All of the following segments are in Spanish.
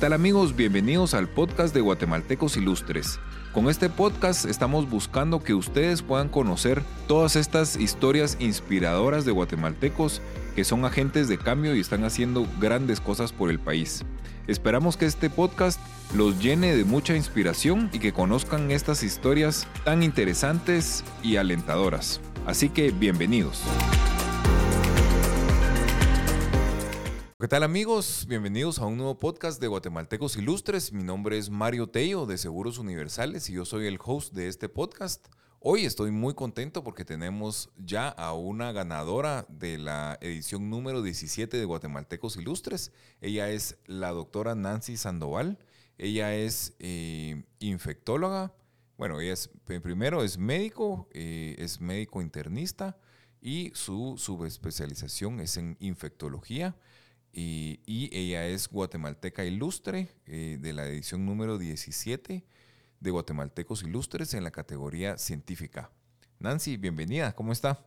¿Qué tal amigos? Bienvenidos al podcast de Guatemaltecos Ilustres. Con este podcast estamos buscando que ustedes puedan conocer todas estas historias inspiradoras de guatemaltecos que son agentes de cambio y están haciendo grandes cosas por el país. Esperamos que este podcast los llene de mucha inspiración y que conozcan estas historias tan interesantes y alentadoras. Así que bienvenidos. ¿Qué tal amigos? Bienvenidos a un nuevo podcast de Guatemaltecos Ilustres. Mi nombre es Mario Tello de Seguros Universales y yo soy el host de este podcast. Hoy estoy muy contento porque tenemos ya a una ganadora de la edición número 17 de Guatemaltecos Ilustres. Ella es la doctora Nancy Sandoval. Ella es eh, infectóloga. Bueno, ella es, primero es médico, eh, es médico internista y su subespecialización es en infectología. Y, ella es guatemalteca ilustre eh, de la edición número 17 de Guatemaltecos Ilustres en la categoría científica. Nancy, bienvenida, ¿cómo está?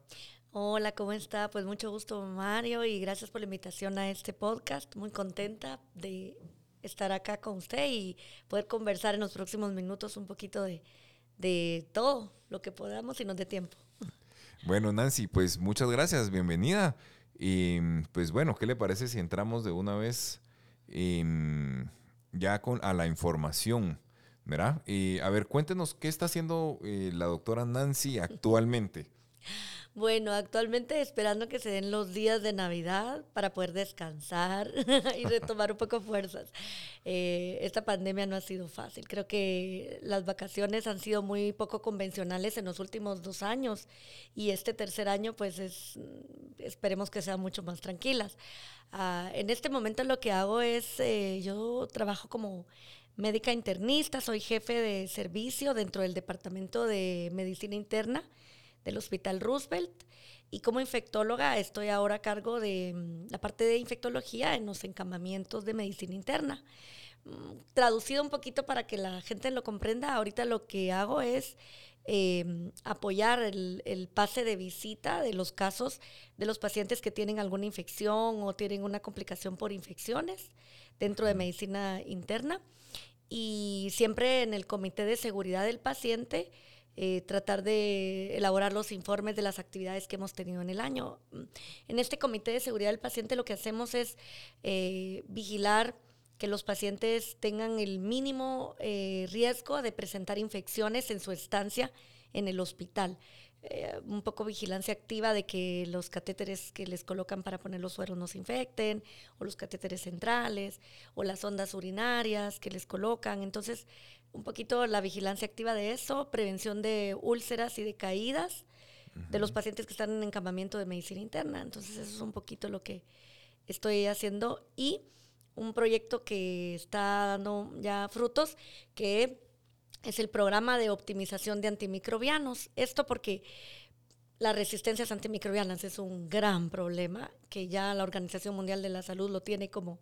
Hola, ¿cómo está? Pues mucho gusto, Mario, y gracias por la invitación a este podcast. Muy contenta de estar acá con usted y poder conversar en los próximos minutos un poquito de, de todo lo que podamos y nos dé tiempo. Bueno, Nancy, pues muchas gracias, bienvenida. Y pues bueno, ¿qué le parece si entramos de una vez em, ya con, a la información? ¿Verdad? Y a ver, cuéntenos qué está haciendo eh, la doctora Nancy actualmente. Bueno, actualmente esperando que se den los días de Navidad para poder descansar y retomar un poco fuerzas. Eh, esta pandemia no ha sido fácil. Creo que las vacaciones han sido muy poco convencionales en los últimos dos años y este tercer año pues es, esperemos que sean mucho más tranquilas. Ah, en este momento lo que hago es, eh, yo trabajo como médica internista, soy jefe de servicio dentro del Departamento de Medicina Interna del Hospital Roosevelt. Y como infectóloga estoy ahora a cargo de mm, la parte de infectología en los encamamientos de medicina interna. Mm, traducido un poquito para que la gente lo comprenda, ahorita lo que hago es em, apoyar el, pase de visita de los casos de los pacientes que tienen alguna infección o tienen una complicación por infecciones dentro de medicina interna. Y siempre en el comité de seguridad del paciente eh, tratar de elaborar los informes de las actividades que hemos tenido en el año. En este comité de seguridad del paciente lo que hacemos es eh, vigilar que los pacientes tengan el mínimo eh, riesgo de presentar infecciones en su estancia en el hospital. un poco vigilancia activa de que los catéteres que les colocan para poner los sueros no se infecten, o los catéteres centrales, o las ondas urinarias que les colocan. Entonces, un poquito la vigilancia activa de eso, prevención de úlceras y de caídas de los pacientes que están en encamamiento de medicina interna. Entonces eso es un poquito lo que estoy haciendo y un proyecto que está dando ya frutos, que es el programa de optimización de antimicrobianos. Esto porque las resistencias antimicrobianas es un gran problema que ya la Organización Mundial de la Salud lo tiene como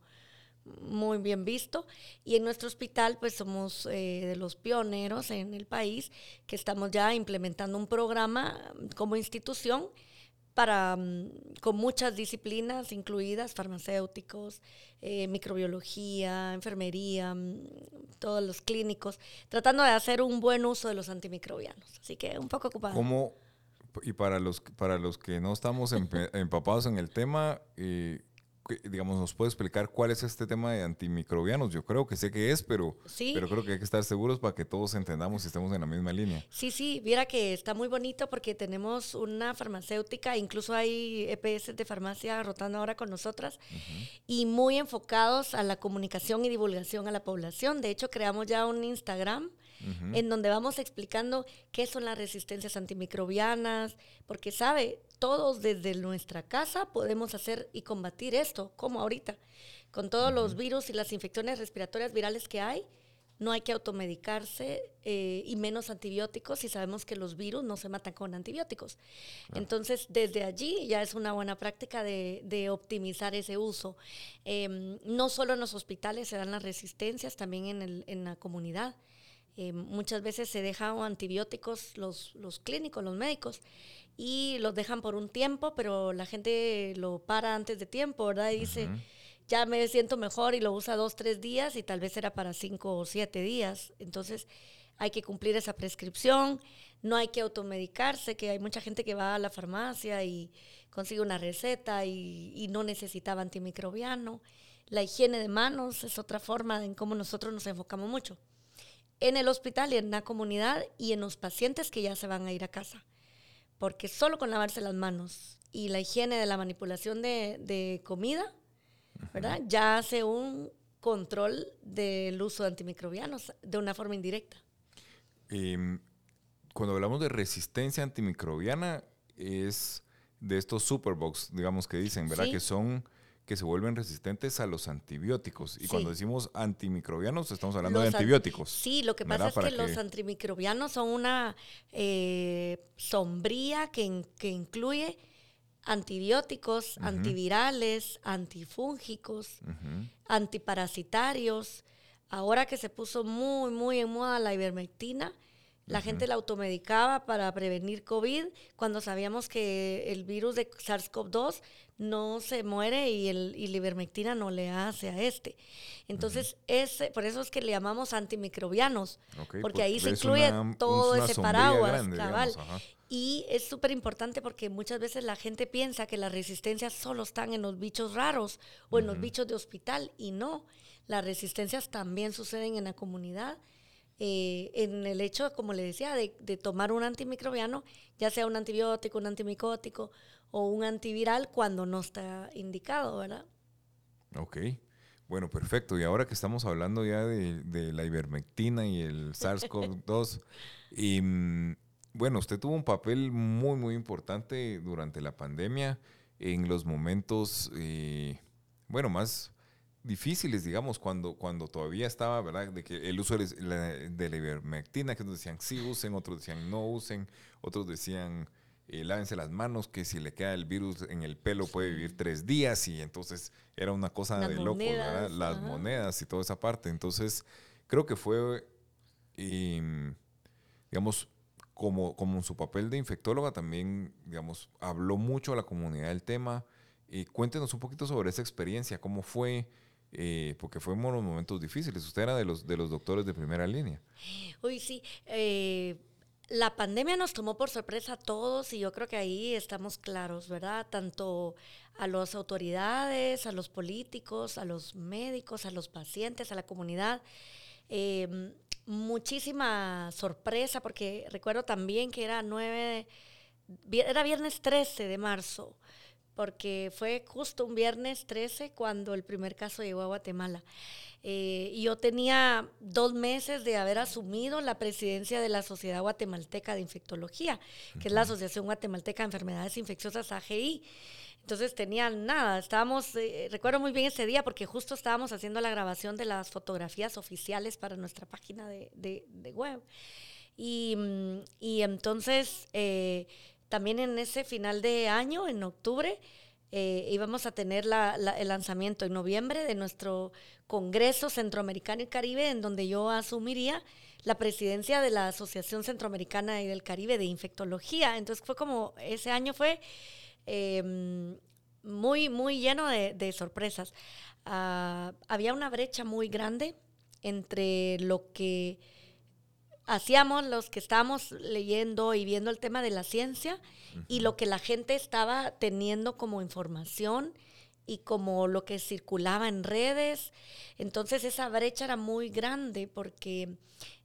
muy bien visto. Y en nuestro hospital, pues somos eh, de los pioneros en el país que estamos ya implementando un programa como institución para, mm, con muchas disciplinas incluidas, farmacéuticos, eh, microbiología, enfermería, mm, todos los clínicos, tratando de hacer un buen uso de los antimicrobianos. Así que un poco ocupado. ¿Cómo, y para los, para los que no estamos empapados en el tema, eh, digamos, nos puede explicar cuál es este tema de antimicrobianos. Yo creo que sé que es, pero, pero creo que hay que estar seguros para que todos entendamos y estemos en la misma línea. Sí, sí, viera que está muy bonito porque tenemos una farmacéutica, incluso hay EPS de farmacia rotando ahora con nosotras y muy enfocados a la comunicación y divulgación a la población. De hecho, creamos ya un Instagram en donde vamos explicando qué son las resistencias antimicrobianas, porque sabe, todos desde nuestra casa podemos hacer y combatir esto, como ahorita, con todos los virus y las infecciones respiratorias virales que hay. No hay que automedicarse eh, y menos antibióticos y sabemos que los virus no se matan con antibióticos. Entonces, desde allí ya es una buena práctica de, optimizar ese uso. Em, no solo en los hospitales se dan las resistencias, también en, el, en la comunidad. Eh, muchas veces se dejan antibióticos los, los clínicos, los médicos, y los dejan por un tiempo, pero la gente lo para antes de tiempo, ¿verdad? Y dice, ya me siento mejor y lo usa dos, tres días y tal vez era para cinco o siete días. Entonces hay que cumplir esa prescripción, no hay que automedicarse, que hay mucha gente que va a la farmacia y consigue una receta y, y no necesitaba antimicrobiano. La higiene de manos es otra forma en cómo nosotros nos enfocamos mucho. En el hospital y en la comunidad y en los pacientes que ya se van a ir a casa. Porque solo con lavarse las manos y la higiene de la manipulación de, de comida, ¿verdad? Ya hace un control del uso de antimicrobianos de una forma indirecta. Em, cuando hablamos de resistencia antimicrobiana, es de estos superbugs, digamos que dicen, ¿verdad? Sí. Que son que se vuelven resistentes a los antibióticos. Y Sí. cuando decimos antimicrobianos, estamos hablando de an- antibióticos. Sí, lo que pasa es que, los antimicrobianos son una eh, sombría que, in- que incluye antibióticos, antivirales, antifúngicos, antiparasitarios. Ahora que se puso muy, muy en moda la ivermectina, la gente la automedicaba para prevenir COVID cuando sabíamos que el virus de SARS-CoV-2 no se muere y, el, y la ivermectina no le hace a este. Entonces, ese, por eso es que le llamamos antimicrobianos, Ok, porque ahí se incluye una- todo ese paraguas, grande, cabal. digamos, ajá. Y es súper importante porque muchas veces la gente piensa que las resistencias solo están en los bichos raros o en los bichos de hospital y no. Las resistencias también suceden en la comunidad. eh, en el hecho, como le decía, de, de tomar un antimicrobiano, ya sea un antibiótico, un antimicótico o un antiviral cuando no está indicado, ¿verdad? Ok. Bueno, perfecto. Y ahora que estamos hablando ya de, de la ivermectina y el SARS-CoV-2, y, mm, bueno, usted tuvo un papel muy, muy importante durante la pandemia en los momentos, eh, bueno, más difíciles, digamos, cuando, cuando todavía estaba, ¿verdad? De que el uso de la, de la ivermectina, que unos decían sí usen, otros decían no usen, otros decían eh, lávense las manos, que si le queda el virus en el pelo puede vivir tres días y entonces era una cosa Las de locos, ¿verdad? Las ajá. monedas y toda esa parte. Entonces, creo que fue, em, digamos, como, como en su papel de infectóloga también, digamos, habló mucho a la comunidad del tema. Eh, cuéntenos un poquito sobre esa experiencia, cómo fue, eh, porque fueron momentos difíciles. Usted era de los, de los doctores de primera línea. Uy, sí. eh, la pandemia nos tomó por sorpresa a todos y yo creo que ahí estamos claros, ¿verdad? Tanto a las autoridades, a los políticos, a los médicos, a los pacientes, a la comunidad. Eh, muchísima sorpresa porque recuerdo también que era 9, vi- era viernes 13 de marzo, porque fue justo un viernes 13 cuando el primer caso llegó a Guatemala. Eh, y yo tenía dos meses de haber asumido la presidencia de la Sociedad Guatemalteca de Infectología, que es la Asociación Guatemalteca de Enfermedades Infecciosas AGI. Entonces tenía nada, estábamos, eh, recuerdo muy bien ese día porque justo estábamos haciendo la grabación de las fotografías oficiales para nuestra página de, de- de web. Y, mm, y entonces eh, también en ese final de año, en octubre, eh, íbamos a tener el lanzamiento en noviembre de nuestro Congreso Centroamericano y Caribe, en donde yo asumiría la presidencia de la Asociación Centroamericana y del Caribe de Infectología. Entonces fue como, ese año fue eh, muy, muy lleno de, de sorpresas. Ah, había una brecha muy grande entre lo que hacíamos los que estábamos leyendo y viendo el tema de la ciencia y lo que la gente estaba teniendo como información y como lo que circulaba en redes. Entonces esa brecha era muy grande porque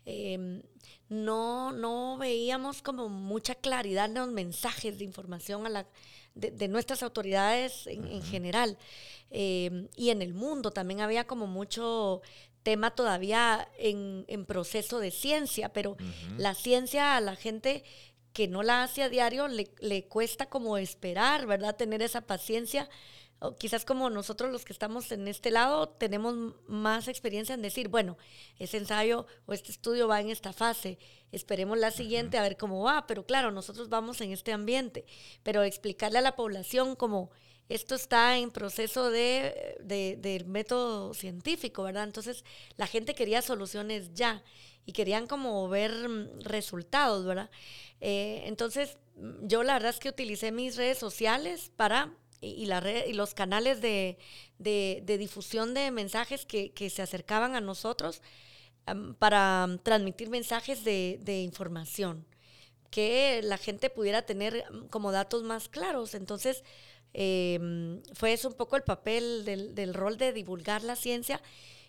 eh, no, no veíamos como mucha claridad en los mensajes de información a la, de, de nuestras autoridades en, en general. Eh, y en el mundo también había como mucho tema todavía en, en proceso de ciencia, pero la ciencia a la gente que no la hace a diario le, le cuesta como esperar, ¿verdad? Tener esa paciencia. O quizás como nosotros los que estamos en este lado tenemos más experiencia en decir, bueno, ese ensayo o este estudio va en esta fase, esperemos la siguiente a ver cómo va, pero claro, nosotros vamos en este ambiente, pero explicarle a la población como esto está en proceso de, de- del método científico, ¿verdad? Entonces la gente quería soluciones ya y querían como ver mm, resultados, ¿verdad? Eh, entonces mm, yo la verdad es que utilicé mis redes sociales para y, la red, y los canales de, difusión de mensajes que, se acercaban a nosotros para transmitir mensajes de, información, que la gente pudiera tener como datos más claros. Entonces, em, fue eso un poco el papel del, del rol de divulgar la ciencia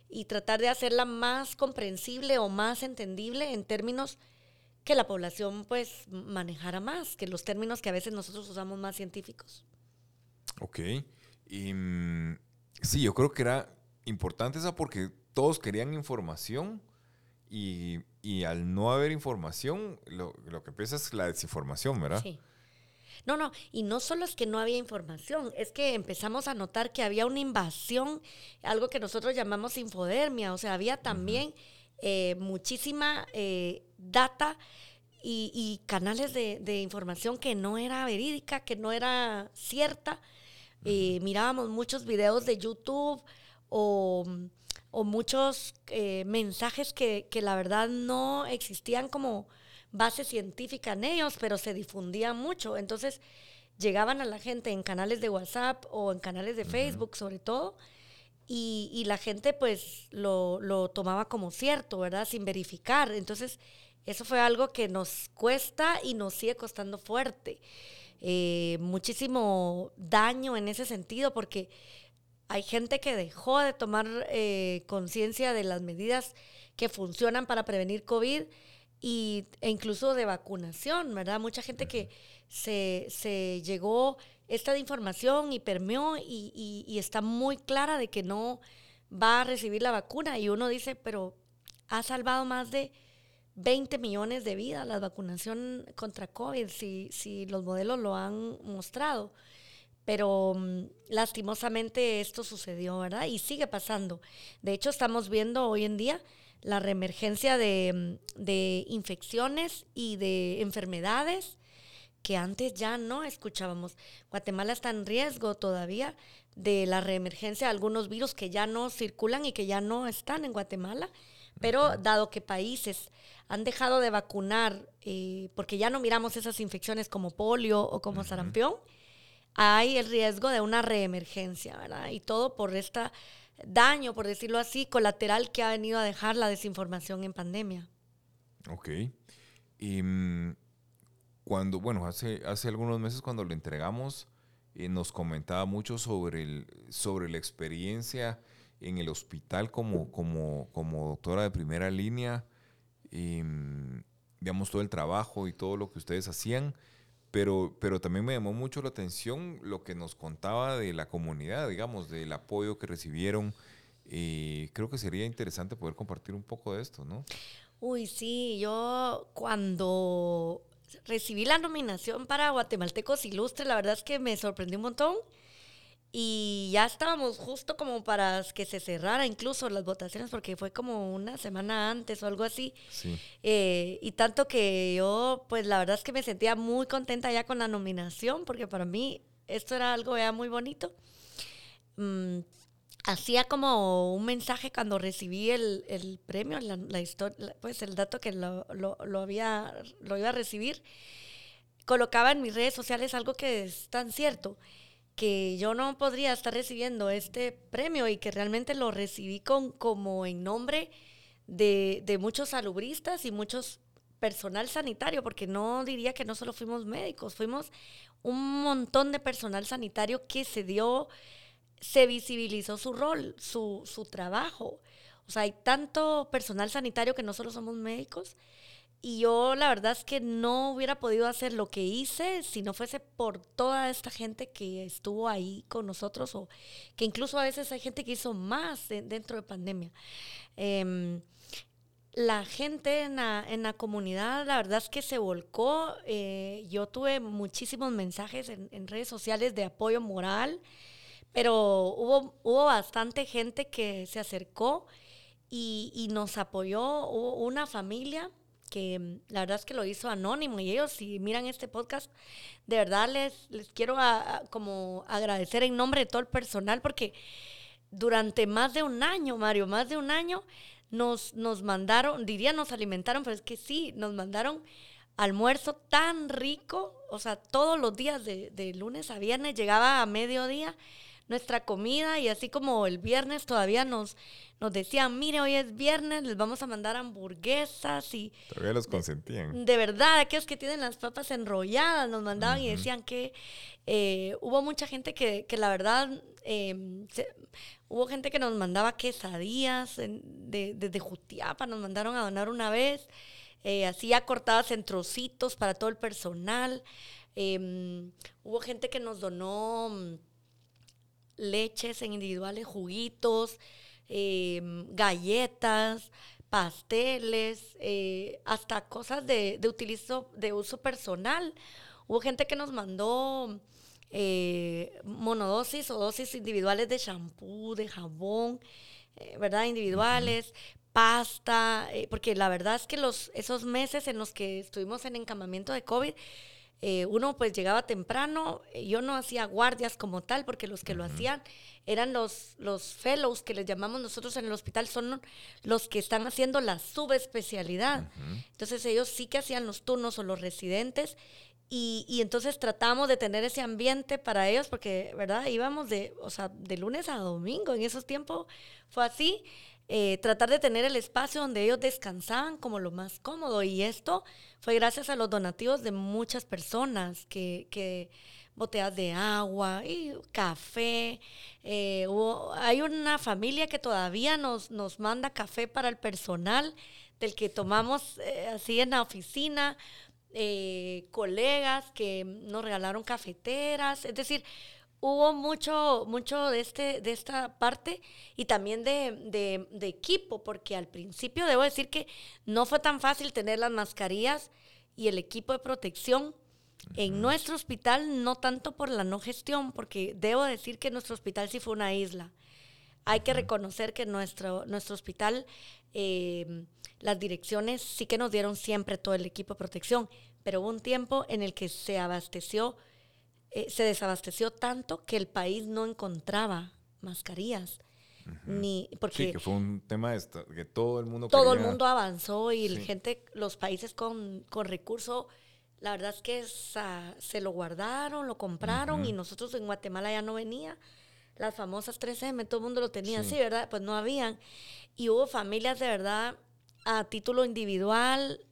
y tratar de hacerla más comprensible o más entendible en términos que la población pues manejara más, que los términos que a veces nosotros usamos más científicos. Ok. Y, mm, sí, yo creo que era importante esa porque todos querían información y, al no haber información, lo, lo, que empieza es la desinformación, ¿verdad? Sí. No, no, y no solo es que no había información, es que empezamos a notar que había una invasión, algo que nosotros llamamos infodermia, o sea, había también eh, muchísima eh, data y, canales de, información que no era verídica, que no era cierta. Eh, mirábamos muchos videos de YouTube o, muchos mensajes que, que, la verdad no existían como base científica en ellos, pero se difundían mucho. Entonces llegaban a la gente en canales de WhatsApp o en canales de Facebook sobre todo, y, la gente pues lo, tomaba como cierto, ¿verdad? Sin verificar. Entonces eso fue algo que nos cuesta y nos sigue costando fuerte. Eh, muchísimo daño en ese sentido porque hay gente que dejó de tomar eh, conciencia de las medidas que funcionan para prevenir COVID y, e incluso de vacunación, ¿verdad? Mucha gente que se, se llegó esta información y permeó y, y, está muy clara de que no va a recibir la vacuna y uno dice, pero ha salvado más de 20 millones de vidas la vacunación contra COVID, si, si los modelos lo han mostrado. Pero mm, lastimosamente esto sucedió, ¿verdad? Y sigue pasando. De hecho, estamos viendo hoy en día la reemergencia de, infecciones y de enfermedades que antes ya no escuchábamos. Guatemala está en riesgo todavía de la reemergencia de algunos virus que ya no circulan y que ya no están en Guatemala, pero dado que países han dejado de vacunar eh, porque ya no miramos esas infecciones como polio o como sarampión, hay el riesgo de una reemergencia, ¿verdad? Y todo por esta daño, por decirlo así, colateral que ha venido a dejar la desinformación en pandemia. Ok. Y mm, cuando, bueno, hace, hace algunos meses cuando lo entregamos, eh, nos comentaba mucho sobre, el, sobre la experiencia en el hospital como, como, como doctora de primera línea, y, mm, digamos, todo el trabajo y todo lo que ustedes hacían. Pero, pero también me llamó mucho la atención lo que nos contaba de la comunidad, digamos, del apoyo que recibieron. Y creo que sería interesante poder compartir un poco de esto, ¿no? Uy, sí, yo cuando recibí la nominación para Guatemaltecos Ilustres, la verdad es que me sorprendió un montón. Y ya estábamos justo como para que se cerrara incluso las votaciones, porque fue como una semana antes o algo así. Eh, y tanto que yo, pues la verdad es que me sentía muy contenta ya con la nominación, porque para mí esto era algo ya muy bonito. Mm, hacía como un mensaje cuando recibí el, premio, la, historia, pues el dato que lo, lo, había, lo iba a recibir. Colocaba en mis redes sociales algo que es tan cierto que yo no podría estar recibiendo este premio y que realmente lo recibí con, como en nombre de, muchos salubristas y muchos personal sanitario, porque no diría que no solo fuimos médicos, fuimos un montón de personal sanitario que se dio, se visibilizó su rol, su, su trabajo. O sea, hay tanto personal sanitario que no solo somos médicos, y yo la verdad es que no hubiera podido hacer lo que hice si no fuese por toda esta gente que estuvo ahí con nosotros o que incluso a veces hay gente que hizo más dentro de pandemia. Em, la gente en la, comunidad, la verdad es que se volcó. Eh, yo tuve muchísimos mensajes en, redes sociales de apoyo moral, pero hubo, hubo bastante gente que se acercó y, y nos apoyó. Hubo una familia que mm, la verdad es que lo hizo anónimo y ellos si miran este podcast, de verdad les, les quiero como agradecer en nombre de todo el personal porque durante más de un año, Mario, más de un año nos, nos mandaron, diría nos alimentaron, pero es que sí, nos mandaron almuerzo tan rico, o sea, todos los días de, de lunes a viernes llegaba a mediodía nuestra comida y así como el viernes todavía nos, nos decían, mire, hoy es viernes, les vamos a mandar hamburguesas y... Todavía los consentían. De, verdad, aquellos que tienen las papas enrolladas nos mandaban y decían que eh, hubo mucha gente que, que la verdad, em, hubo gente que nos mandaba quesadillas desde de, de Jutiapa, nos mandaron a donar una vez, eh, así ya cortadas en trocitos para todo el personal. Em, hubo gente que nos donó leches en individuales, juguitos, em, galletas, pasteles, eh, hasta cosas de, de, utilizo, de uso personal. Hubo gente que nos mandó eh, monodosis o dosis individuales de shampoo, de jabón, eh, ¿verdad? Individuales, pasta, porque la verdad es que los, esos meses en los que estuvimos en encamamiento de COVID, eh, uno pues llegaba temprano, eh, yo no hacía guardias como tal, porque los que lo hacían eran los, los fellows que les llamamos nosotros en el hospital, son los que están haciendo la subespecialidad. Entonces ellos sí que hacían los turnos o los residentes y, y, entonces tratamos de tener ese ambiente para ellos, porque, ¿verdad? Íbamos de, o sea, de lunes a domingo, en esos tiempos fue así. Eh, tratar de tener el espacio donde ellos descansaban como lo más cómodo. Y esto fue gracias a los donativos de muchas personas que, que botellas de agua y café. Eh, hay una familia que todavía nos, nos manda café para el personal del que tomamos eh, así en la oficina. colegas que nos regalaron cafeteras, es decir, hubo mucho, mucho de, este, de esta parte y también de, equipo, porque al principio debo decir que no fue tan fácil tener las mascarillas y el equipo de protección. En nuestro hospital, no tanto por la no gestión, porque debo decir que nuestro hospital sí fue una isla. Hay que reconocer que nuestro, nuestro hospital, em, las direcciones sí que nos dieron siempre todo el equipo de protección, pero hubo un tiempo en el que se abasteció eh, se desabasteció tanto que el país no encontraba mascarillas. Ni, porque sí, que fue un tema de que todo el mundo todo el mundo avanzó y la gente los países con, con recursos la verdad es que se lo guardaron lo compraron y nosotros en Guatemala ya no venía. Las famosas 3M todo el mundo lo tenía sí. verdad pues no habían. Y hubo familias de verdad a título individual.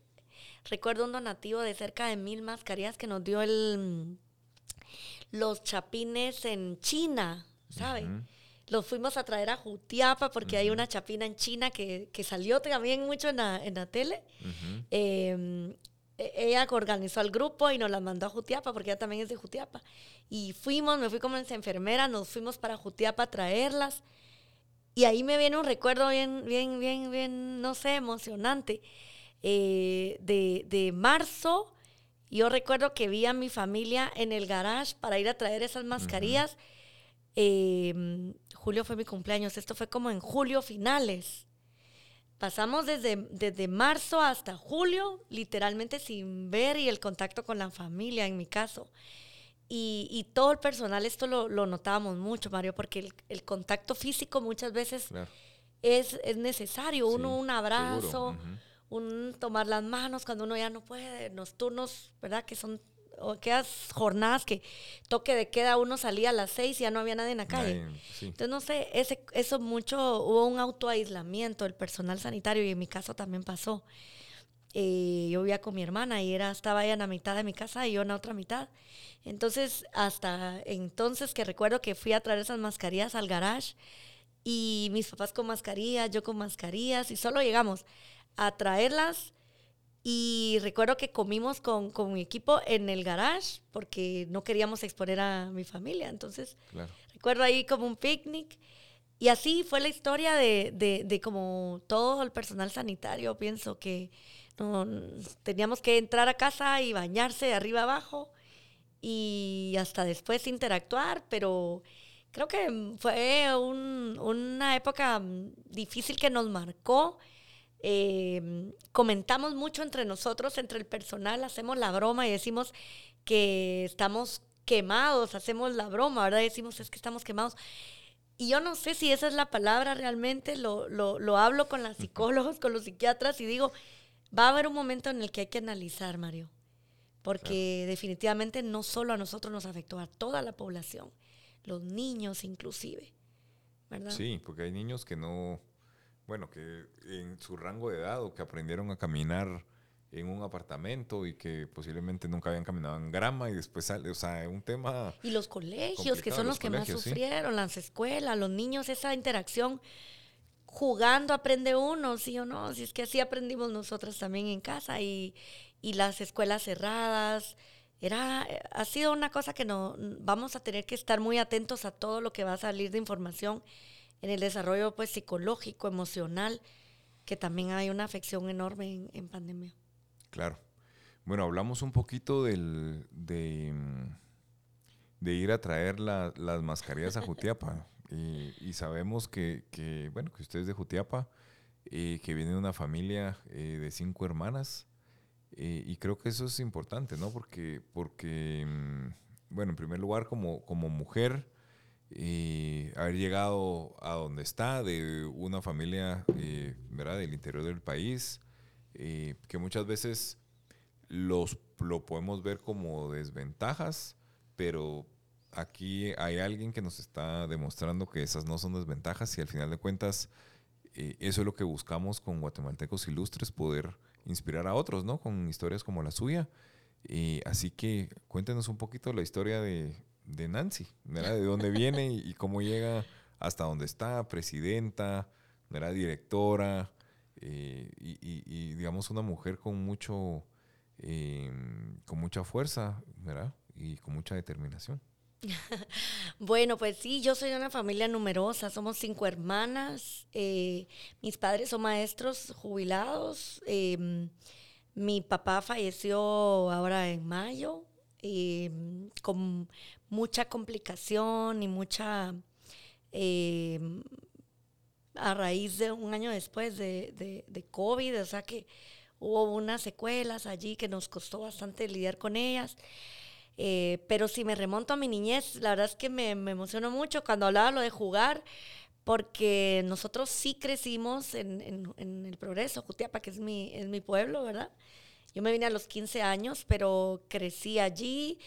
Recuerdo un donativo de cerca de mil mascarillas que nos dio el los chapines en China, ¿saben? Los fuimos a traer a Jutiapa porque hay una chapina en China que, salió también mucho en la, en la tele. Em, e, ella organizó al grupo y nos la mandó a Jutiapa porque ella también es de Jutiapa. Y fuimos, me fui como enfermera, nos fuimos para Jutiapa a traerlas. Y ahí me viene un recuerdo bien, bien, bien, bien, no sé, emocionante. Eh, de, de marzo yo recuerdo que vi a mi familia en el garage para ir a traer esas mascarillas. Em, julio fue mi cumpleaños, esto fue como en julio finales. Pasamos desde, desde marzo hasta julio, literalmente sin ver y el contacto con la familia, en mi caso. Y, y todo el personal, esto lo, lo notábamos mucho, Mario, porque el, el contacto físico muchas veces es, es, necesario. Uno, un abrazo un tomar las manos cuando uno ya no puede, los turnos, ¿verdad? Que son o aquellas jornadas que toque de queda uno salía a las seis y ya no había nadie en la calle. Entonces, no sé, ese, eso mucho, hubo un autoaislamiento del personal sanitario y en mi caso también pasó. Eh, yo vivía con mi hermana y era, estaba ella en la mitad de mi casa y yo en la otra mitad. Entonces, hasta entonces que recuerdo que fui a traer esas mascarillas al garage y mis papás con mascarillas, yo con mascarillas y solo llegamos a traerlas. Y recuerdo que comimos con, con, mi equipo en el garage porque no queríamos exponer a mi familia. Entonces, recuerdo ahí como un picnic. Y así fue la historia de, de, de como todo el personal sanitario. Pienso que no, teníamos que entrar a casa y bañarse de arriba abajo y hasta después interactuar, pero creo que fue un, una época difícil que nos marcó eh, comentamos mucho entre nosotros, entre el personal, hacemos la broma y decimos que estamos quemados, hacemos la broma, ¿verdad? Decimos es que estamos quemados. Y yo no sé si esa es la palabra realmente, lo, lo, lo hablo con las psicólogos, con los psiquiatras y digo, va a haber un momento en el que hay que analizar, Mario. porque definitivamente no solo a nosotros nos afectó, a toda la población, los niños inclusive, ¿verdad? Sí, porque hay niños que no, bueno, que en su rango de edad o que aprendieron a caminar en un apartamento y que posiblemente nunca habían caminado en grama y después sale, o sea, es un tema... Y los colegios, que son los, que más sufrieron, las escuelas, los niños, esa interacción jugando aprende uno, sí o no, si es que así aprendimos nosotros también en casa y, y las escuelas cerradas. Era, ha sido una cosa que no vamos a tener que estar muy atentos a todo lo que va a salir de información en el desarrollo pues psicológico, emocional, que también hay una afección enorme en pandemia. Claro. Bueno, hablamos un poquito del, de, de ir a traer las mascarillas a Jutiapa. y, sabemos que, bueno, que usted es de Jutiapa, eh, que viene de una familia eh, de cinco hermanas. Eh, y creo que eso es importante, ¿no? Porque, porque mm, bueno, en primer lugar, como, como mujer, haber llegado a donde está, de una familia, ¿verdad?, del interior del país, eh, que muchas veces los, lo podemos ver como desventajas, pero aquí hay alguien que nos está demostrando que esas no son desventajas y al final de cuentas eh, eso es lo que buscamos con guatemaltecos ilustres, poder inspirar a otros, ¿no? Con historias como la suya. así que cuéntenos un poquito la historia de, Nancy, De dónde viene y, cómo llega hasta donde está, presidenta, ¿verdad? Directora, eh, y, digamos una mujer con mucho, em, con mucha fuerza, ¿verdad? Y con mucha determinación. bueno, pues sí, yo soy de una familia numerosa, somos cinco hermanas, eh, mis padres son maestros jubilados, mi papá falleció ahora en mayo em, con mucha complicación y mucha a raíz de un año después de, de, COVID, o sea que hubo unas secuelas allí que nos costó bastante lidiar con ellas. Eh, pero si me remonto a mi niñez, la verdad es que me, me emocionó mucho cuando hablaba lo de jugar, porque nosotros sí crecimos en, en, en, el progreso, Jutiapa, que es mi, es mi pueblo, ¿verdad? Yo me vine a los 15 años, pero crecí allí.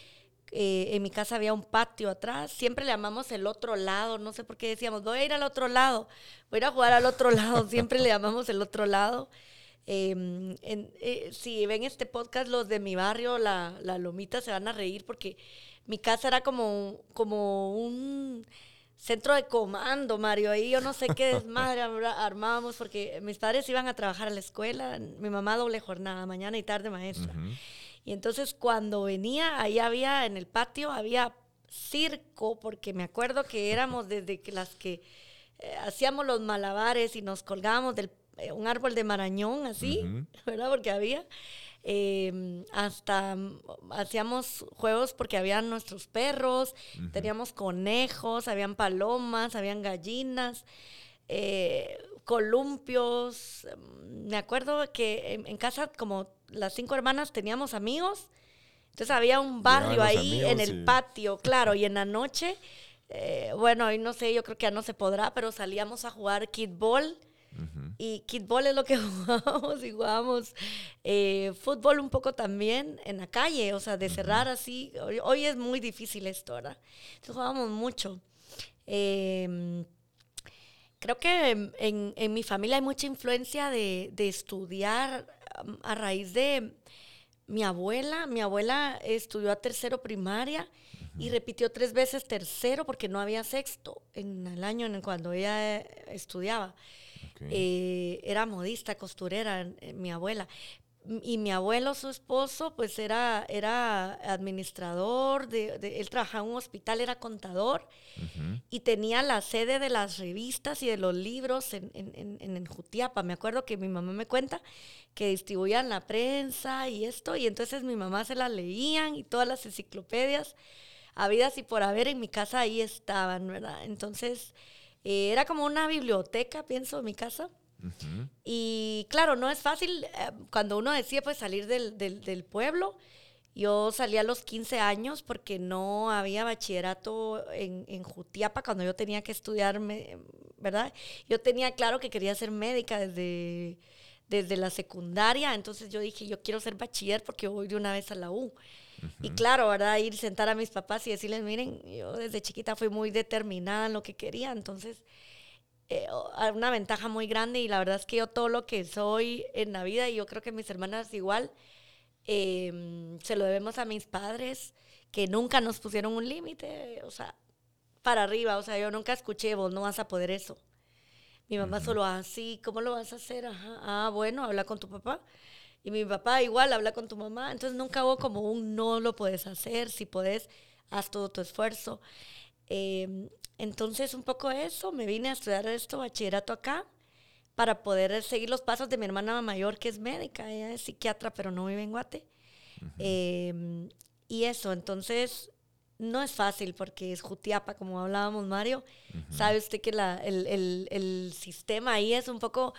Eh, en mi casa había un patio atrás, siempre le llamamos el otro lado, no sé por qué decíamos, voy a ir al otro lado, voy a ir a jugar al otro lado, siempre le llamamos el otro lado. Em, eh, si ven este podcast, los de mi barrio, la, la, Lomita, se van a reír porque mi casa era como, como un centro de comando, Mario. Ahí yo no sé qué desmadre armábamos porque mis padres iban a trabajar a la escuela, mi mamá doble jornada, mañana y tarde maestra. Y entonces cuando venía, ahí había en el patio, había circo, porque me acuerdo que éramos desde que las que eh, hacíamos los malabares y nos colgábamos de eh, un árbol de marañón, así, ¿verdad? Porque había. Em, hasta hacíamos juegos porque habían nuestros perros, teníamos conejos, habían palomas, habían gallinas. Eh, columpios. Me acuerdo que en, casa, como las cinco hermanas, teníamos amigos. Entonces había un barrio ahí en el patio, claro, y en la noche, eh, bueno, ahí no sé, yo creo que ya no se podrá, pero salíamos a jugar kickball. Y kickball es lo que jugábamos y jugábamos eh, fútbol un poco también en la calle, o sea, de cerrar así. Hoy, es muy difícil esto, ¿verdad? Entonces jugábamos mucho. Eh, creo que en, mi familia hay mucha influencia de, estudiar um, a raíz de mi abuela. Mi abuela estudió a tercero primaria y repitió tres veces tercero porque no había sexto en el año en cuando ella eh, Eh, era modista, costurera, eh, mi abuela y mi abuelo, su esposo, pues era, era administrador, de, él trabajaba en un hospital, era contador y tenía la sede de las revistas y de los libros en, en, en, Jutiapa. Me acuerdo que mi mamá me cuenta que distribuían la prensa y esto, y entonces mi mamá se las leían y todas las enciclopedias habidas y por haber en mi casa ahí estaban, ¿verdad? Entonces eh, era como una biblioteca, pienso, en mi casa. Y claro, no es fácil eh, cuando uno decide pues salir del, del, pueblo. Yo salí a los 15 años porque no había bachillerato en, en Jutiapa cuando yo tenía que estudiar, ¿verdad? Yo tenía claro que quería ser médica desde, desde la secundaria, entonces yo dije, yo quiero ser bachiller porque yo voy de una vez a la U. Y claro, ¿verdad? Ir sentar a mis papás y decirles, miren, yo desde chiquita fui muy determinada en lo que quería, entonces eh, una ventaja muy grande y la verdad es que yo todo lo que soy en la vida y yo creo que mis hermanas igual, em, se lo debemos a mis padres que nunca nos pusieron un límite, o sea, para arriba, o sea, yo nunca escuché, vos no vas a poder eso. Mi mamá solo, así, ¿cómo lo vas a hacer? Ajá, ah, bueno, habla con tu papá. Y mi papá igual habla con tu mamá. Entonces nunca hubo como un no lo puedes hacer, si puedes, haz todo tu esfuerzo. Em, entonces un poco eso, me vine a estudiar esto, bachillerato acá, para poder seguir los pasos de mi hermana mayor, que es médica, ella es psiquiatra, pero no vive en Guate. Em, y eso, entonces no es fácil porque es Jutiapa, como hablábamos Mario. Sabe usted que la, el, el, el, sistema ahí es un poco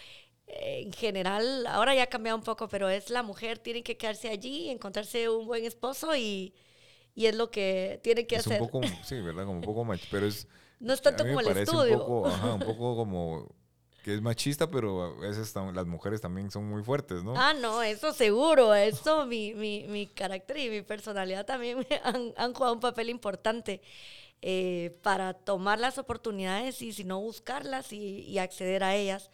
en general, ahora ya ha cambiado un poco, pero es la mujer, tiene que quedarse allí, encontrarse un buen esposo y, y es lo que tiene que hacer. Un poco, sí, ¿verdad? Como un poco más, pero es... No es tanto como el estudio. Un poco, ajá, un poco como que es machista, pero a veces las mujeres también son muy fuertes, ¿no? Ah, no, eso seguro, eso, mi, mi, mi carácter y mi personalidad también han, han jugado un papel importante. Eh, para tomar las oportunidades y si no buscarlas y, y acceder a ellas.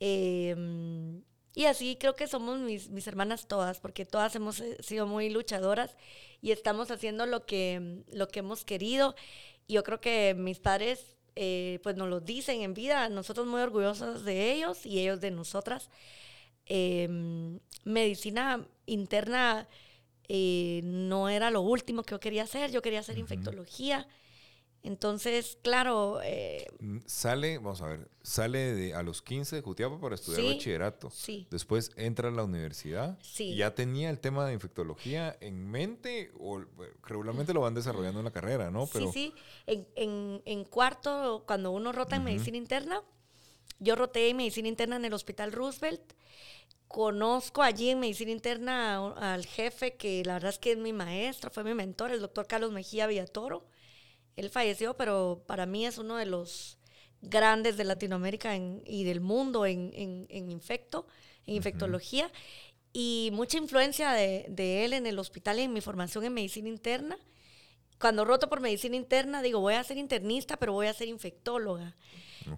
Em, y así creo que somos mis, mis, hermanas todas, porque todas hemos eh, sido muy luchadoras y estamos haciendo lo que, lo que hemos querido. Y yo creo que mis padres eh, pues nos lo dicen en vida, nosotros muy orgullosos de ellos y ellos de nosotras. Em, medicina interna eh, no era lo último que yo quería hacer, yo quería hacer infectología. Entonces, claro. Eh, mm, sale, vamos a ver, sale de, a los 15 de Jutiapa para estudiar bachillerato. Sí. Después entra a la universidad. Sí. ¿Ya tenía el tema de infectología en mente o regularmente lo van desarrollando en la carrera, no? Pero, sí, sí. En, en, cuarto, cuando uno rota en medicina interna, yo roté en medicina interna en el Hospital Roosevelt. Conozco allí en medicina interna al jefe que la verdad es que es mi maestro, fue mi mentor, el doctor Carlos Mejía Villatoro él falleció, pero para mí es uno de los grandes de Latinoamérica y del mundo en, en, infecto, en infectología. Y mucha influencia de, de, él en el hospital y en mi formación en medicina interna. Cuando roto por medicina interna, digo, voy a ser internista, pero voy a ser infectóloga.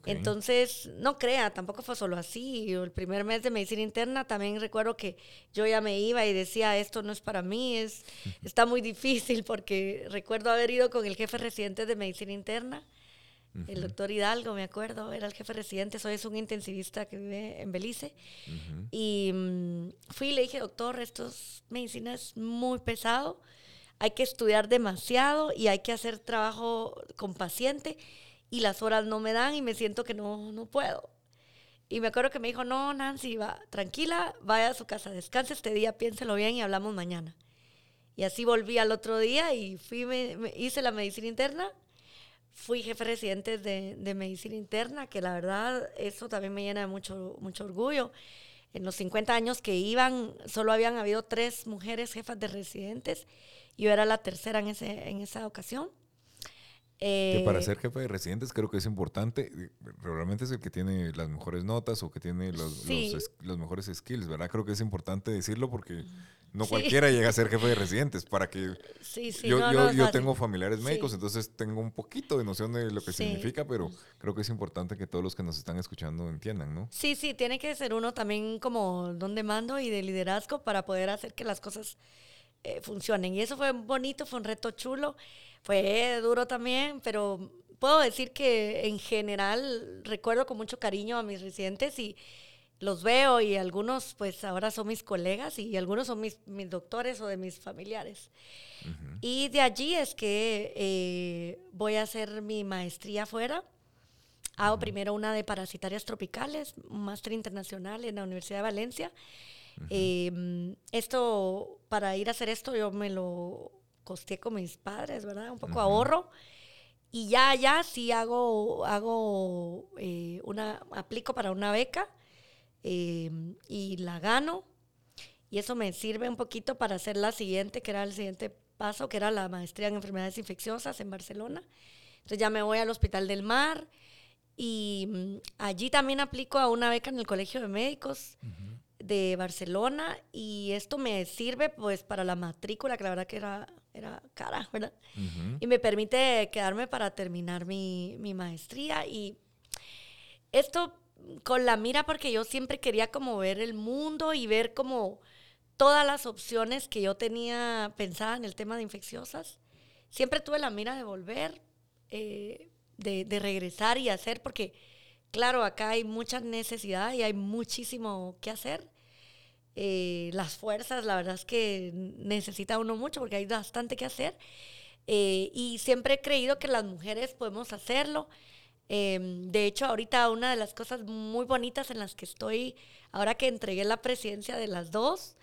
Entonces, no crea, tampoco fue solo así. El primer mes de medicina interna también recuerdo que yo ya me iba y decía, esto no es para mí, es, está muy difícil porque recuerdo haber ido con el jefe residente de medicina interna, el doctor Hidalgo, me acuerdo, era el jefe residente, soy es un intensivista que vive en Belice. Y mm, fui y le dije, doctor, esto es medicina es muy pesado, hay que estudiar demasiado y hay que hacer trabajo con paciente y las horas no me dan y me siento que no, no puedo. Y me acuerdo que me dijo, no, Nancy, va, tranquila, vaya a su casa, descanse este día, piénselo bien y hablamos mañana. Y así volví al otro día y fui, me, hice la medicina interna. Fui jefe residente de, de, medicina interna, que la verdad eso también me llena de mucho, mucho orgullo. En los 50 años que iban, solo habían habido tres mujeres jefas de residentes. Yo era la tercera en, ese, en esa ocasión. Que para eh, ser jefe de residentes creo que es importante, realmente es el que tiene las mejores notas o que tiene los, los, mejores skills, ¿verdad? Creo que es importante decirlo porque no cualquiera llega a ser jefe de residentes, para que yo, yo, yo tengo familiares médicos, entonces tengo un poquito de noción de lo que significa, pero creo que es importante que todos los que nos están escuchando entiendan, ¿no? Sí, sí, tiene que ser uno también como don de mando y de liderazgo para poder hacer que las cosas eh, funcionen. Y eso fue bonito, fue un reto chulo. Fue duro también, pero puedo decir que en general recuerdo con mucho cariño a mis residentes y los veo y algunos pues ahora son mis colegas y algunos son mis, mis doctores o de mis familiares. Y de allí es que eh, voy a hacer mi maestría afuera. Hago primero una de parasitarias tropicales, un máster internacional en la Universidad de Valencia. Em, esto, para ir a hacer esto, yo me lo costeé con mis padres, ¿verdad? Un poco ahorro. Y ya, ya sí hago, hago eh, una, aplico para una beca eh, y la gano. Y eso me sirve un poquito para hacer la siguiente, que era el siguiente paso, que era la maestría en enfermedades infecciosas en Barcelona. Entonces ya me voy al Hospital del Mar y mm, allí también aplico a una beca en el Colegio de Médicos. De Barcelona y esto me sirve pues para la matrícula, que la verdad que era, era cara, ¿verdad? Y me permite quedarme para terminar mi, mi maestría y esto con la mira porque yo siempre quería como ver el mundo y ver como todas las opciones que yo tenía pensada en el tema de infecciosas. Siempre tuve la mira de volver, eh, de, de, regresar y hacer, porque claro, acá hay mucha necesidad y hay muchísimo que hacer. Eh, las fuerzas, la verdad es que necesita uno mucho porque hay bastante que hacer. Eh, y siempre he creído que las mujeres podemos hacerlo. Em, de hecho, ahorita una de las cosas muy bonitas en las que estoy, ahora que entregué la presidencia de las dos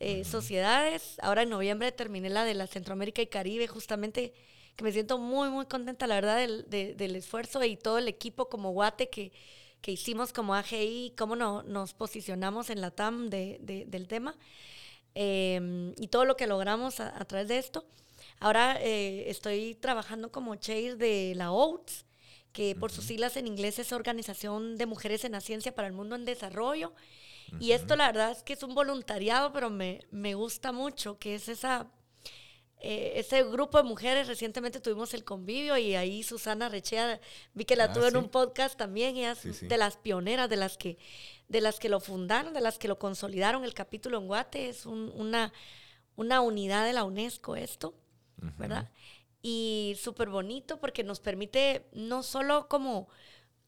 eh, sociedades, ahora en noviembre terminé la de la Centroamérica y Caribe, justamente que me siento muy, muy contenta, la verdad, del, del esfuerzo y todo el equipo como Guate que, que hicimos como AGI, cómo no, nos posicionamos en la TAM de, del tema em, y todo lo que logramos a, través de esto. Ahora eh, estoy trabajando como chair de la OATS, que por sus siglas en inglés es Organización de Mujeres en la Ciencia para el Mundo en Desarrollo. Y esto la verdad es que es un voluntariado, pero me, me gusta mucho, que es esa, eh, ese grupo de mujeres. Recientemente tuvimos el convivio y ahí Susana Rechea, vi que la ah, tuve en un podcast también, ella es de las pioneras, de las, que, de las que lo fundaron, de las que lo consolidaron, el capítulo en Guate, es una, una unidad de la UNESCO esto, ¿verdad? y súper bonito porque nos permite no solo como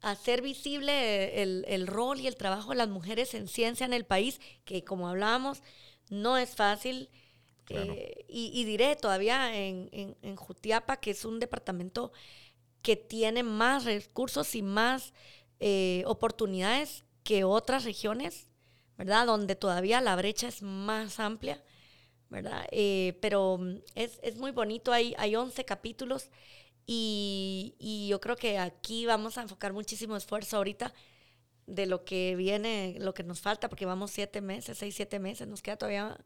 hacer visible el, rol y el trabajo de las mujeres en ciencia en el país, que como hablábamos, no es fácil. Eh, y, diré todavía en, en, Jutiapa, que es un departamento que tiene más recursos y más eh, oportunidades que otras regiones, ¿verdad? Donde todavía la brecha es más amplia. ¿verdad? Eh, pero mm, es, es, muy bonito, hay, hay 11 capítulos y, y, yo creo que aquí vamos a enfocar muchísimo esfuerzo ahorita de lo que viene, lo que nos falta, porque vamos siete meses, seis, siete meses, nos queda todavía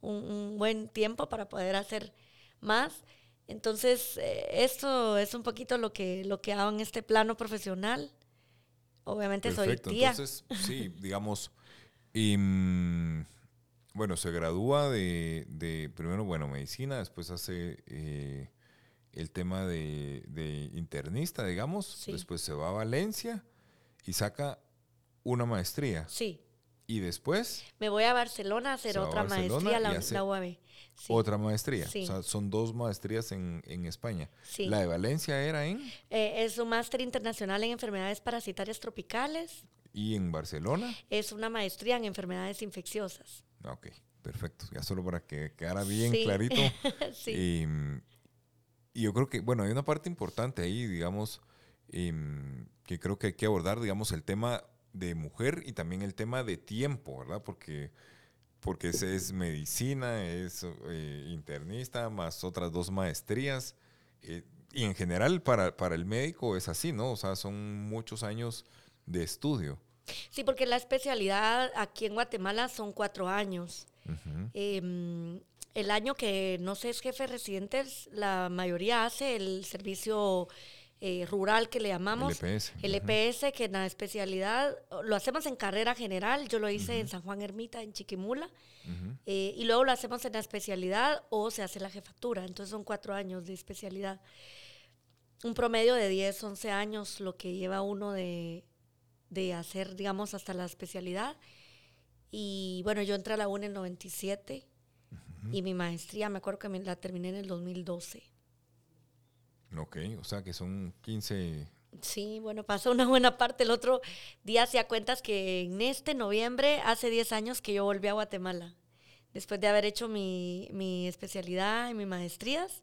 un, buen tiempo para poder hacer más. Entonces, eh, esto es un poquito lo que, lo que hago en este plano profesional. Obviamente soy tía. Entonces, sí, digamos, y, mm, bueno, se gradúa de, primero, bueno, medicina, después hace eh, el tema de, internista, digamos, después se va a Valencia y saca una maestría. Sí. Y después... Me voy a Barcelona a hacer otra maestría, la, la UAB. Otra maestría. O sea, son dos maestrías en, España. Sí. ¿La de Valencia era en? Eh, es un máster internacional en enfermedades parasitarias tropicales. ¿Y en Barcelona? Es una maestría en enfermedades infecciosas. Ok, perfecto. Ya solo para que quedara bien clarito. sí. Y, yo creo que, bueno, hay una parte importante ahí, digamos, em, que creo que hay que abordar, digamos, el tema de mujer y también el tema de tiempo, ¿verdad? Porque, porque es, es medicina, es eh, internista, más otras dos maestrías. Eh, y en general para, para el médico es así, ¿no? O sea, son muchos años de estudio. Sí, porque la especialidad aquí en Guatemala son cuatro años. Em, el año que no sé es jefe residente, la mayoría hace el servicio eh, rural que le llamamos. El EPS. El EPS, que en la especialidad lo hacemos en carrera general. Yo lo hice en San Juan Ermita, en Chiquimula. Eh, y luego lo hacemos en la especialidad o se hace la jefatura. Entonces son cuatro años de especialidad. Un promedio de 10, 11 años lo que lleva uno de, de hacer, digamos, hasta la especialidad. Y bueno, yo entré a la UNE en el 97 y mi maestría, me acuerdo que me la terminé en el 2012. Ok, o sea que son 15... Sí, bueno, pasó una buena parte. El otro día hacía cuentas que en este noviembre, hace 10 años que yo volví a Guatemala, después de haber hecho mi, mi especialidad y mis maestrías.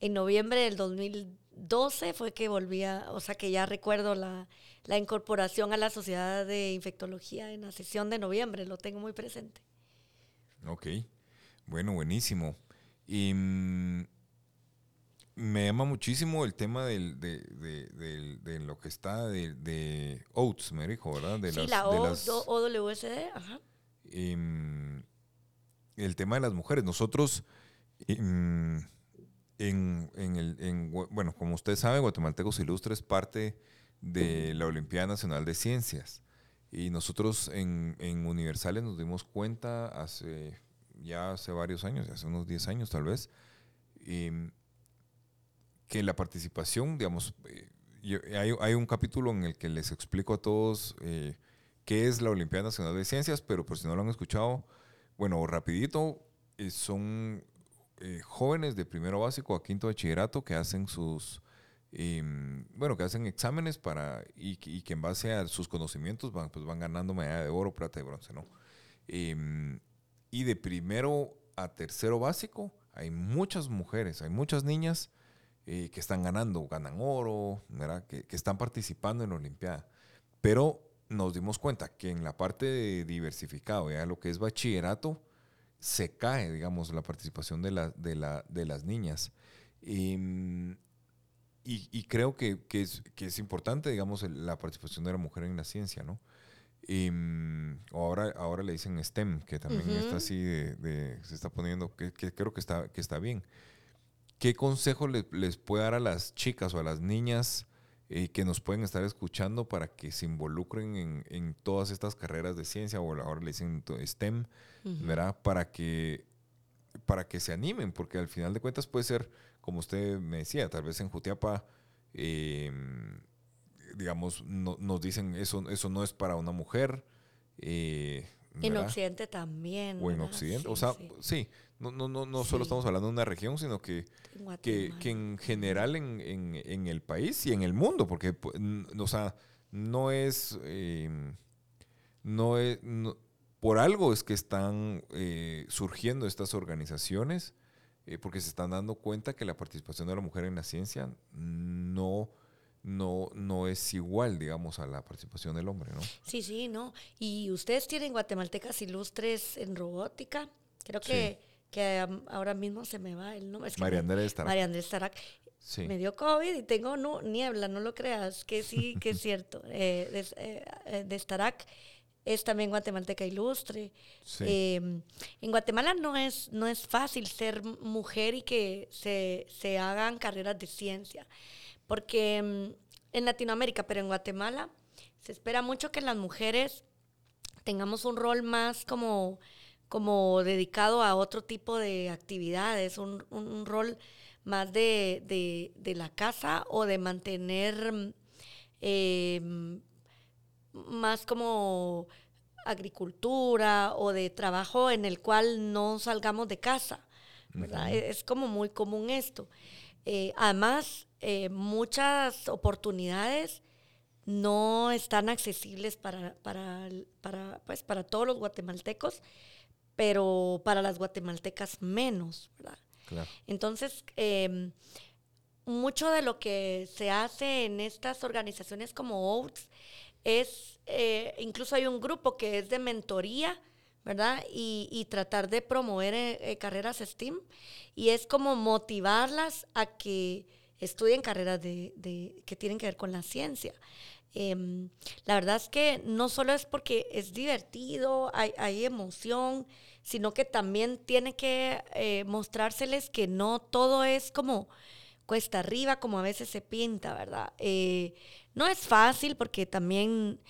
En noviembre del 2012 fue que volví a, o sea que ya recuerdo la, la incorporación a la Sociedad de Infectología en la sesión de noviembre, lo tengo muy presente. Ok, bueno, buenísimo. Y mm, me llama muchísimo el tema del, de, de, de, lo que está de, Oats, me dijo, ¿verdad? De sí, la OWSD, ajá. Mm, el tema de las mujeres. Nosotros, mm, en, en, el, en, bueno, como usted sabe, Guatemaltecos Ilustres parte de la Olimpiada Nacional de Ciencias. Y nosotros en, en Universales nos dimos cuenta hace ya hace varios años, hace unos 10 años tal vez, em, que la participación, digamos, eh, hay, hay, un capítulo en el que les explico a todos eh, qué es la Olimpiada Nacional de Ciencias, pero por si no lo han escuchado, bueno, rapidito, eh, son jóvenes de primero básico a quinto bachillerato que hacen sus, em, bueno, que hacen exámenes para, y, y, que en base a sus conocimientos van, pues van ganando medalla de oro, plata y bronce, ¿no? Em, y de primero a tercero básico hay muchas mujeres, hay muchas niñas eh, que están ganando, ganan oro, Que, están participando en la Olimpiada. Pero nos dimos cuenta que en la parte de diversificado, ya lo que es bachillerato, se cae, digamos, la participación de, la, de, la, de las niñas. Y, y, creo que, que, es, que, es, importante, digamos, la participación de la mujer en la ciencia, ¿no? Y mm, ahora, ahora le dicen STEM, que también está así de, se está poniendo, que, creo que está, que está bien. ¿Qué consejo les puede dar a las chicas o a las niñas eh, que nos pueden estar escuchando para que se involucren en, en, todas estas carreras de ciencia o ahora le dicen STEM, ¿verdad? Para que, para que se animen, porque al final de cuentas puede ser, como usted me decía, tal vez en Jutiapa eh, digamos, no, nos dicen eso, eso no es para una mujer. Eh, en Occidente también. O en Occidente, o sea, sí, no, no, no, no solo estamos hablando de una región, sino que, que, que, en general en, en, en, el país y en el mundo, porque, o sea, no es, em, no es, por algo es que están eh, surgiendo estas organizaciones, eh, porque se están dando cuenta que la participación de la mujer en la ciencia no no, no es igual, digamos, a la participación del hombre, ¿no? Sí, sí, no. Y ustedes tienen guatemaltecas ilustres en robótica. Creo que, que ahora mismo se me va el nombre. María Andrés Tarak. María Andrés Tarak. Sí. Me dio COVID y tengo no, niebla, no lo creas, que sí, que es cierto. Eh, de, eh, de Starak es también guatemalteca ilustre. Sí. Em, en Guatemala no es, no es fácil ser mujer y que se, se hagan carreras de ciencia porque mm, en Latinoamérica, pero en Guatemala, se espera mucho que las mujeres tengamos un rol más como, como dedicado a otro tipo de actividades, un, un rol más de, de, de, la casa o de mantener mm, eh, más como agricultura o de trabajo en el cual no salgamos de casa. ¿verdad? Es como muy común esto. Eh, además, eh, muchas oportunidades no están accesibles para, para, para, pues, para todos los guatemaltecos, pero para las guatemaltecas menos, ¿verdad? Entonces, em, mucho de lo que se hace en estas organizaciones como OATS es, eh, incluso hay un grupo que es de mentoría, ¿verdad? Y, y tratar de promover eh, carreras STEAM. Y es como motivarlas a que estudien carreras de, que tienen que ver con la ciencia. Em, la verdad es que no solo es porque es divertido, hay, emoción, sino que también tiene que eh, mostrárseles que no todo es como cuesta arriba, como a veces se pinta, ¿verdad? Eh, no es fácil porque también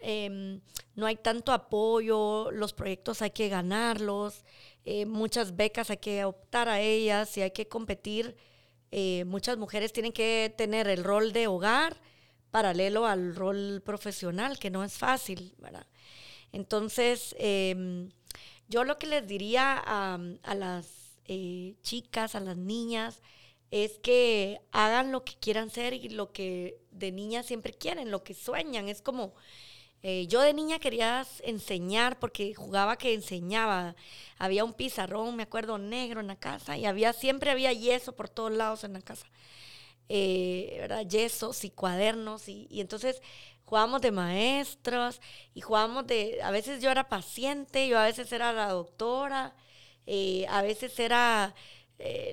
em, no hay tanto apoyo, los proyectos hay que ganarlos, eh, muchas becas hay que optar a ellas y hay que competir eh, muchas mujeres tienen que tener el rol de hogar paralelo al rol profesional, que no es fácil, ¿verdad? Entonces, em, yo lo que les diría a, las eh, chicas, a las niñas, es que hagan lo que quieran ser y lo que de niñas siempre quieren, lo que sueñan. Es como eh, yo de niña quería enseñar porque jugaba que enseñaba. Había un pizarrón, me acuerdo, negro en la casa y había siempre había yeso por todos lados en la casa. Eh, ¿verdad? Yesos y cuadernos y, entonces jugábamos de maestros y jugábamos de, a veces yo era paciente, yo a veces era la doctora, eh, a veces era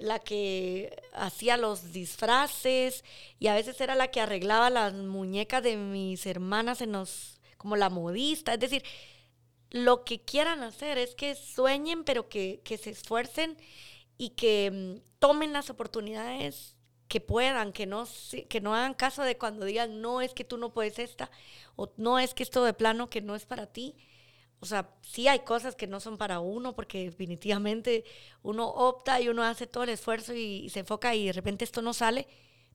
la que hacía los disfraces y a veces era la que arreglaba las muñecas de mis hermanas en los como la modista, es decir, lo que quieran hacer es que sueñen, pero que, se esfuercen y que mm, tomen las oportunidades que puedan, que no, que no hagan caso de cuando digan, no es que tú no puedes esta, o no es que esto de plano que no es para ti. O sea, sí hay cosas que no son para uno, porque definitivamente uno opta y uno hace todo el esfuerzo y, se enfoca y de repente esto no sale,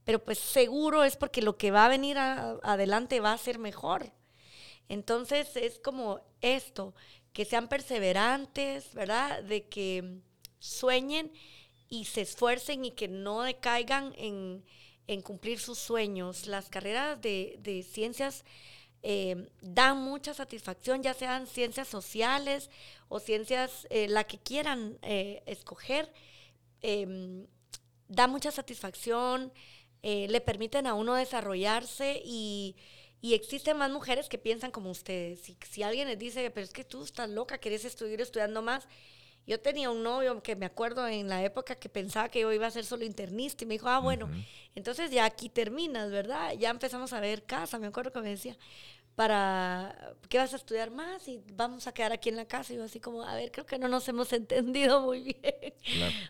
pero pues seguro es porque lo que va a venir adelante va a ser mejor. Entonces es como esto, que sean perseverantes, ¿verdad? De que sueñen y se esfuercen y que no decaigan en, cumplir sus sueños. Las carreras de, ciencias eh, dan mucha satisfacción, ya sean ciencias sociales o ciencias, eh, la que quieran eh, escoger, em, da mucha satisfacción, le permiten a uno desarrollarse y, existen más mujeres que piensan como ustedes. Si, si alguien les dice, pero es que tú estás loca, quieres estudiar estudiando más, yo tenía un novio que me acuerdo en la época que pensaba que yo iba a ser solo internista y me dijo, ah, bueno, entonces ya aquí terminas, ¿verdad? Ya empezamos a ver casa, me acuerdo que me decía, para, ¿qué vas a estudiar más? Y vamos a quedar aquí en la casa. Y yo así como, a ver, creo que no nos hemos entendido muy bien.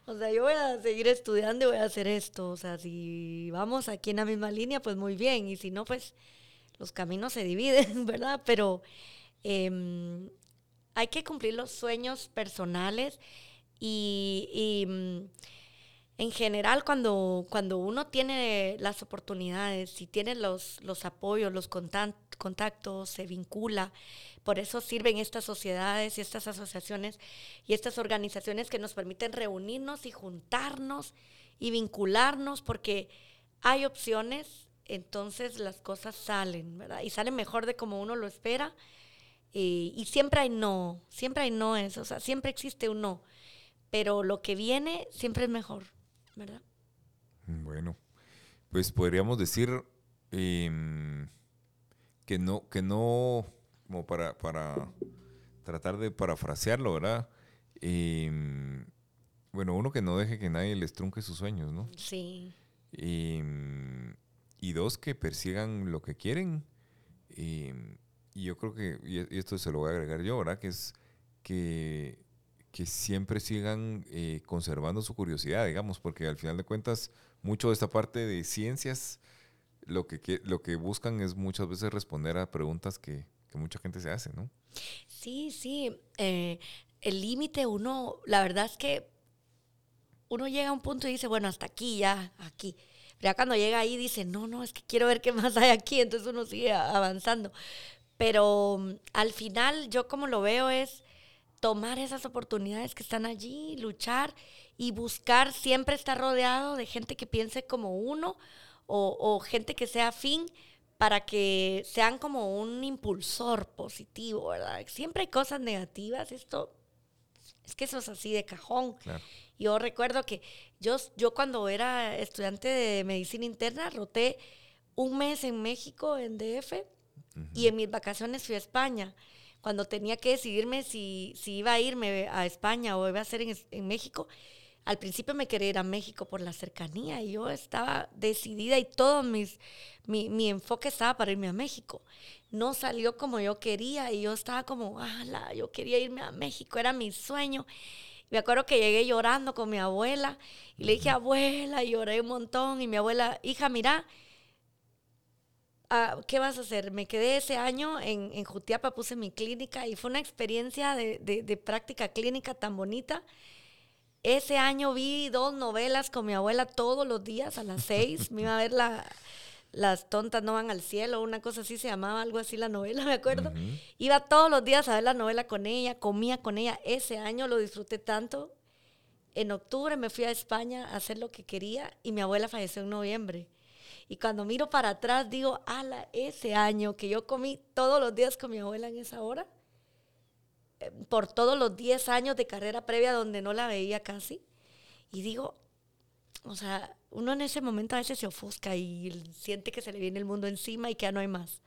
O sea, yo voy a seguir estudiando y voy a hacer esto. O sea, si vamos aquí en la misma línea, pues muy bien. Y si no, pues los caminos se dividen, ¿verdad? Pero... Eh, hay que cumplir los sueños personales y, mm, en general cuando, cuando uno tiene las oportunidades y tiene los, los apoyos, los contactos, se vincula. Por eso sirven estas sociedades y estas asociaciones y estas organizaciones que nos permiten reunirnos y juntarnos y vincularnos porque hay opciones, entonces las cosas salen, ¿verdad? Y salen mejor de como uno lo espera y siempre hay no, siempre hay no eso, o sea, siempre existe un no. Pero lo que viene siempre es mejor, ¿verdad? Bueno, pues podríamos decir em, que no, que no, como para, para tratar de parafrasearlo, ¿verdad? Em, bueno, uno que no deje que nadie les trunque sus sueños, ¿no? Sí. Em, y dos, que persigan lo que quieren y yo creo que, y esto se lo voy a agregar yo, ¿verdad? Que es que, que siempre sigan eh, conservando su curiosidad, digamos, porque al final de cuentas, mucho de esta parte de ciencias, lo que, lo que buscan es muchas veces responder a preguntas que, que mucha gente se hace, ¿no? Sí, sí. Eh, el límite, uno, la verdad es que uno llega a un punto y dice, bueno, hasta aquí, ya, aquí. Ya cuando llega ahí dice, no, no, es que quiero ver qué más hay aquí, entonces uno sigue avanzando. Pero mm, al final yo como lo veo es tomar esas oportunidades que están allí, luchar y buscar siempre estar rodeado de gente que piense como uno o, gente que sea afín para que sean como un impulsor positivo, ¿verdad? Siempre hay cosas negativas, esto es que eso es así de cajón. Yo recuerdo que yo, yo cuando era estudiante de medicina interna roté un mes en México, en DF, y en mis vacaciones fui a España. Cuando tenía que decidirme si, si iba a irme a España o iba a ser en, México, al principio me quería ir a México por la cercanía y yo estaba decidida y todo mis, mi, mi, enfoque estaba para irme a México. No salió como yo quería y yo estaba como, ala, yo quería irme a México, era mi sueño. Me acuerdo que llegué llorando con mi abuela y le dije, abuela, y lloré un montón y mi abuela, hija, mira, Ah, ¿qué vas a hacer? Me quedé ese año en, en Jutiapa, puse mi clínica y fue una experiencia de, de, práctica clínica tan bonita. Ese año vi dos novelas con mi abuela todos los días a las seis. Me iba a ver la, Las tontas no van al cielo, una cosa así se llamaba, algo así la novela, me acuerdo. Iba todos los días a ver la novela con ella, comía con ella. Ese año lo disfruté tanto. En octubre me fui a España a hacer lo que quería y mi abuela falleció en noviembre. Y cuando miro para atrás, digo, ala, ese año que yo comí todos los días con mi abuela en esa hora, eh, por todos los 10 años de carrera previa donde no la veía casi, y digo, o sea, uno en ese momento a veces se ofusca y siente que se le viene el mundo encima y que ya no hay más.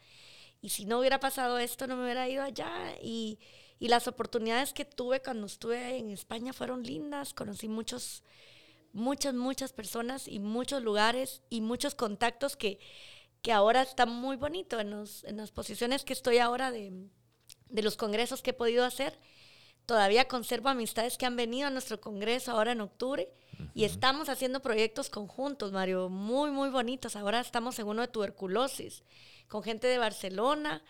Y si no hubiera pasado esto, no me hubiera ido allá. Y, y las oportunidades que tuve cuando estuve en España fueron lindas. Conocí muchos muchas, muchas personas y muchos lugares y muchos contactos que, que ahora están muy bonito en, en las posiciones que estoy ahora de, de, los congresos que he podido hacer. todavía conservo amistades que han venido a nuestro congreso ahora en octubre y estamos haciendo proyectos conjuntos, Mario, muy, muy bonitos. Ahora estamos en uno de tuberculosis, con gente de Barcelona.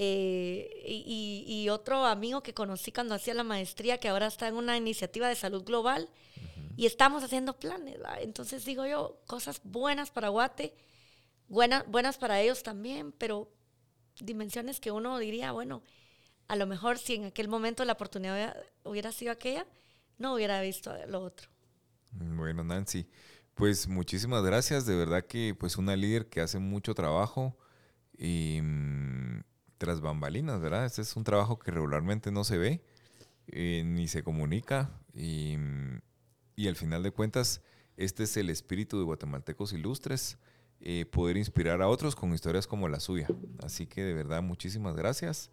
Eh, y, otro amigo que conocí cuando hacía la maestría, que ahora está en una iniciativa de salud global, y estamos haciendo planes. Entonces digo yo, cosas buenas para Guate, buenas, buenas para ellos también, pero dimensiones que uno diría, bueno, a lo mejor si en aquel momento la oportunidad hubiera sido aquella, no hubiera visto lo otro. Bueno, Nancy, pues muchísimas gracias. De verdad que pues una líder que hace mucho trabajo y mm, tras bambalinas, ¿verdad? Este es un trabajo que regularmente no se ve eh, ni se comunica y, mm, y, al final de cuentas este es el espíritu de Guatemaltecos Ilustres, eh, poder inspirar a otros con historias como la suya. Así que de verdad muchísimas gracias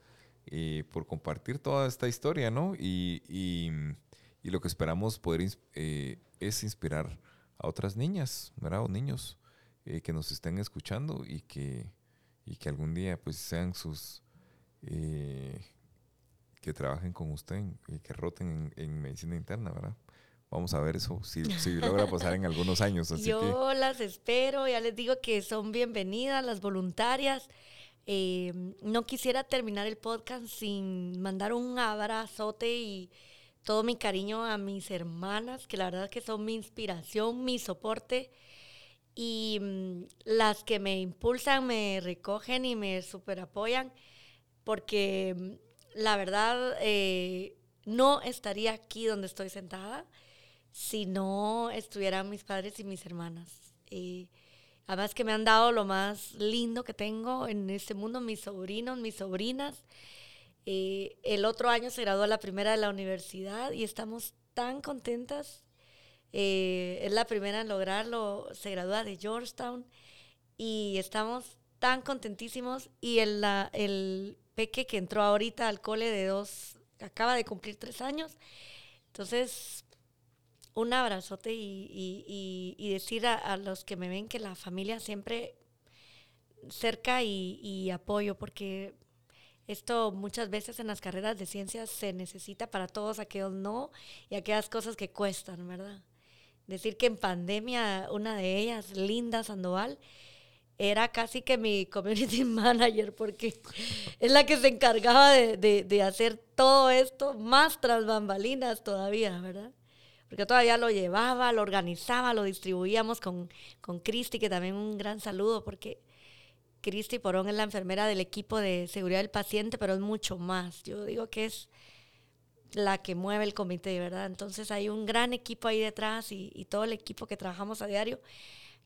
eh, por compartir toda esta historia, ¿no? Y, y, y lo que esperamos poder es inspirar a otras niñas, ¿verdad? O niños eh, que nos estén escuchando y que, y que algún día pues sean sus... Eh, que trabajen con usted y que roten en, medicina interna, ¿verdad? Vamos a ver eso, si, si logra pasar en algunos años. Yo las espero, ya les digo que son bienvenidas las voluntarias. Eh, no quisiera terminar el podcast sin mandar un abrazote y todo mi cariño a mis hermanas, que la verdad que son mi inspiración, mi soporte. Y mm, las que me impulsan, me recogen y me super apoyan, porque mm, la verdad eh, no estaría aquí donde estoy sentada si no estuvieran mis padres y mis hermanas. Y además que me han dado lo más lindo que tengo en este mundo, mis sobrinos, mis sobrinas. Eh, el otro año se graduó la primera de la universidad y estamos tan contentas. Eh, es la primera en lograrlo, se gradúa de Georgetown y estamos tan contentísimos. Y el, peque que entró ahorita al cole de dos, acaba de cumplir tres años. Entonces, un abrazote y, decir a, los que me ven que la familia siempre cerca y apoyo, porque esto muchas veces en las carreras de ciencias se necesita para todos aquellos no y aquellas cosas que cuestan, ¿verdad? Decir que en pandemia una de ellas, Linda Sandoval, era casi que mi community manager porque es la que se encargaba de, hacer todo esto más tras bambalinas todavía, ¿verdad? Porque todavía lo llevaba, lo organizaba, lo distribuíamos con, con Cristi, que también un gran saludo porque Cristi Porón es la enfermera del equipo de seguridad del paciente, pero es mucho más. Yo digo que es la que mueve el comité, ¿verdad? Entonces hay un gran equipo ahí detrás y, todo el equipo que trabajamos a diario,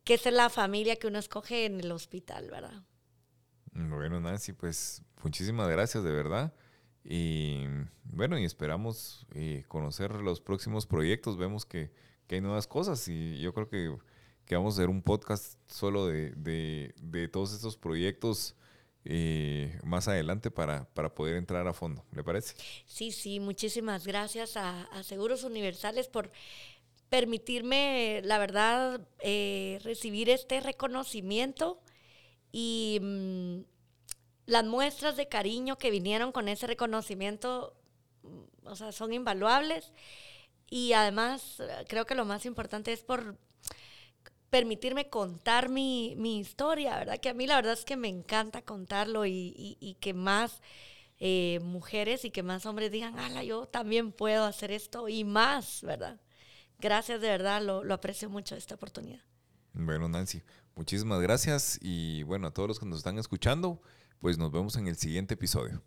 que es la familia que uno escoge en el hospital, ¿verdad? Bueno, Nancy, pues muchísimas gracias, de verdad. Y bueno, y esperamos eh, conocer los próximos proyectos. Vemos que, que hay nuevas cosas y yo creo que que vamos a hacer un podcast solo de, de, todos estos proyectos eh, más adelante para, para, poder entrar a fondo. ¿Le parece? Sí, sí, muchísimas gracias a, Seguros Universales por permitirme, la verdad, eh, recibir este reconocimiento y mm, las muestras de cariño que vinieron con ese reconocimiento, mm, o sea, son invaluables. Y además, creo que lo más importante es por permitirme contar mi, historia, ¿verdad? Que a mí la verdad es que me encanta contarlo y, que más eh, mujeres y que más hombres digan, ala, yo también puedo hacer esto y más, ¿verdad? Gracias, de verdad, lo, lo aprecio mucho esta oportunidad. Bueno, Nancy, muchísimas gracias y bueno, a todos los que nos están escuchando, pues nos vemos en el siguiente episodio.